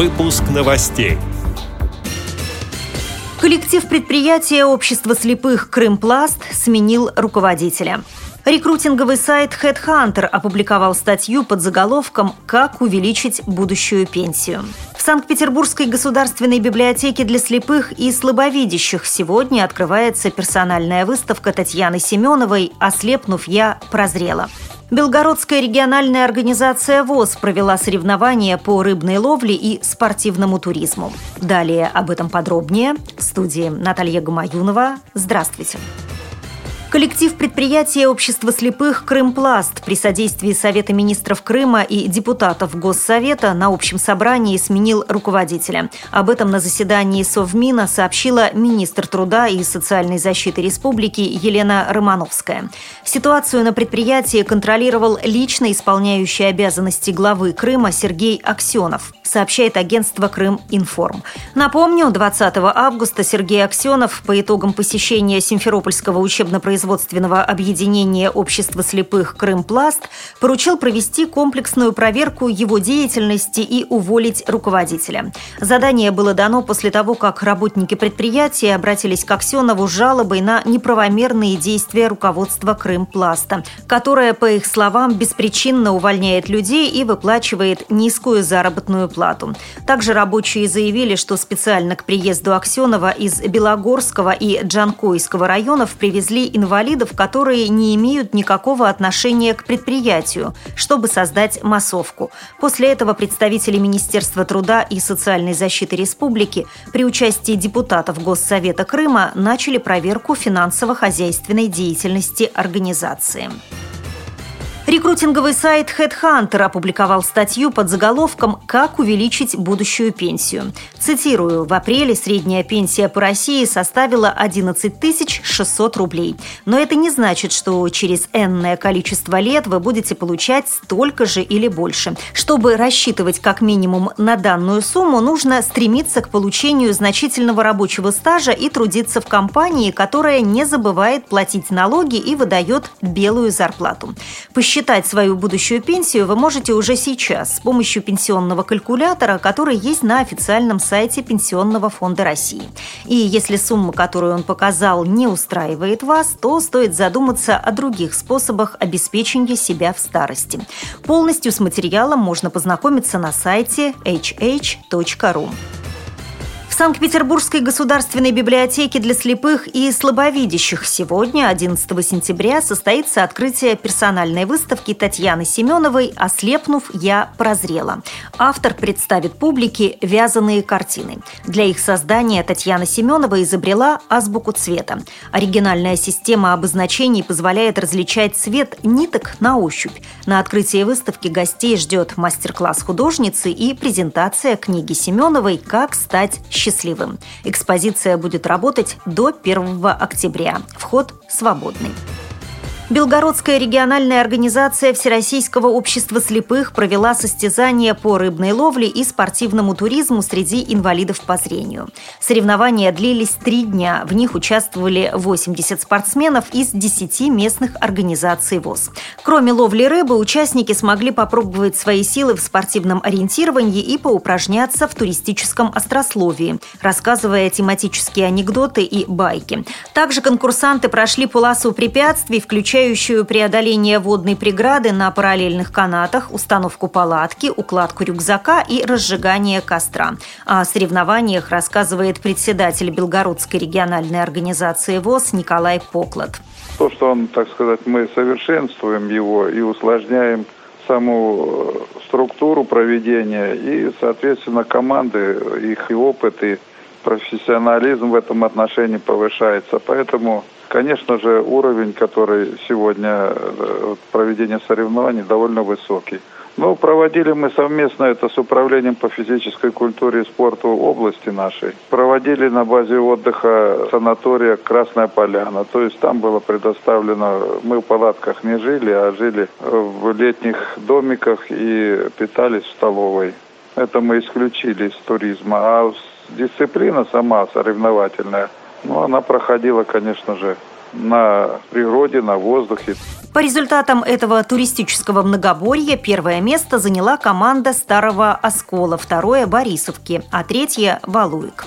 Выпуск новостей. Коллектив предприятия Общества слепых «Крымпласт» сменил руководителя. Рекрутинговый сайт Headhunter опубликовал статью под заголовком «Как увеличить будущую пенсию». В Санкт-Петербургской государственной библиотеке для слепых и слабовидящих сегодня открывается персональная выставка Татьяны Семеновой «Ослепнув я, прозрела». Белгородская региональная организация ВОЗ провела соревнования по рыбной ловле и спортивному туризму. Далее об этом подробнее. В студии Наталья Гамаюнова. Здравствуйте. Коллектив предприятия Общества слепых «Крымпласт» при содействии Совета министров Крыма и депутатов Госсовета на общем собрании сменил руководителя. Об этом на заседании Совмина сообщила министр труда и социальной защиты республики Елена Романовская. Ситуацию на предприятии контролировал лично исполняющий обязанности главы Крыма Сергей Аксенов, сообщает агентство «Крым-Информ». Напомню, 20 августа Сергей Аксенов по итогам посещения Симферопольского учебно-производственного производственного объединения общества слепых «Крымпласт» поручил провести комплексную проверку его деятельности и уволить руководителя. Задание было дано после того, как работники предприятия обратились к Аксенову с жалобой на неправомерные действия руководства «Крымпласта», которое, по их словам, беспричинно увольняет людей и выплачивает низкую заработную плату. Также рабочие заявили, что специально к приезду Аксенова из Белогорского и Джанкойского районов привезли инвалидов инвалидов, которые не имеют никакого отношения к предприятию, чтобы создать массовку. После этого представители Министерства труда и социальной защиты республики при участии депутатов Госсовета Крыма начали проверку финансово-хозяйственной деятельности организации. Рекрутинговый сайт Headhunter опубликовал статью под заголовком «Как увеличить будущую пенсию». Цитирую, в апреле средняя пенсия по России составила 11 600 рублей. Но это не значит, что через энное количество лет вы будете получать столько же или больше. Чтобы рассчитывать как минимум на данную сумму, нужно стремиться к получению значительного рабочего стажа и трудиться в компании, которая не забывает платить налоги и выдает белую зарплату. Посчитайте Посчитать свою будущую пенсию вы можете уже сейчас с помощью пенсионного калькулятора, который есть на официальном сайте Пенсионного фонда России. И если сумма, которую он показал, не устраивает вас, то стоит задуматься о других способах обеспечения себя в старости. Полностью с материалом можно познакомиться на сайте hh.ru. Санкт-Петербургской государственной библиотеке для слепых и слабовидящих сегодня, 11 сентября, состоится открытие персональной выставки Татьяны Семеновой «Ослепнув, я прозрела». Автор представит публике вязаные картины. Для их создания Татьяна Семенова изобрела азбуку цвета. Оригинальная система обозначений позволяет различать цвет ниток на ощупь. На открытии выставки гостей ждет мастер-класс художницы и презентация книги Семеновой «Как стать счастливым» счастливым. Экспозиция будет работать до 1 октября. Вход свободный. Белгородская региональная организация Всероссийского общества слепых провела состязания по рыбной ловле и спортивному туризму среди инвалидов по зрению. Соревнования длились три дня. В них участвовали 80 спортсменов из 10 местных организаций ВОЗ. Кроме ловли рыбы, участники смогли попробовать свои силы в спортивном ориентировании и поупражняться в туристическом острословии, рассказывая тематические анекдоты и байки. Также конкурсанты прошли полосу препятствий, включая включающую преодоление водной преграды на параллельных канатах, установку палатки, укладку рюкзака и разжигание костра. О соревнованиях рассказывает председатель Белгородской региональной организации ВОЗ Николай Поклад. То, что он, так сказать, мы совершенствуем его и усложняем саму э, структуру проведения и, соответственно, команды, их и опыт, и профессионализм в этом отношении повышается. Поэтому Конечно же, уровень, который сегодня э, проведения соревнований, довольно высокий. Ну, проводили мы совместно это с Управлением по физической культуре и спорту области нашей. Проводили на базе отдыха санатория Красная Поляна. То есть там было предоставлено, мы в палатках не жили, а жили в летних домиках и питались в столовой. Это мы исключили из туризма. А дисциплина сама соревновательная – ну, она проходила, конечно же, на природе, на воздухе. По результатам этого туристического многоборья первое место заняла команда Старого Оскола, второе – Борисовки, а третье – Валуик.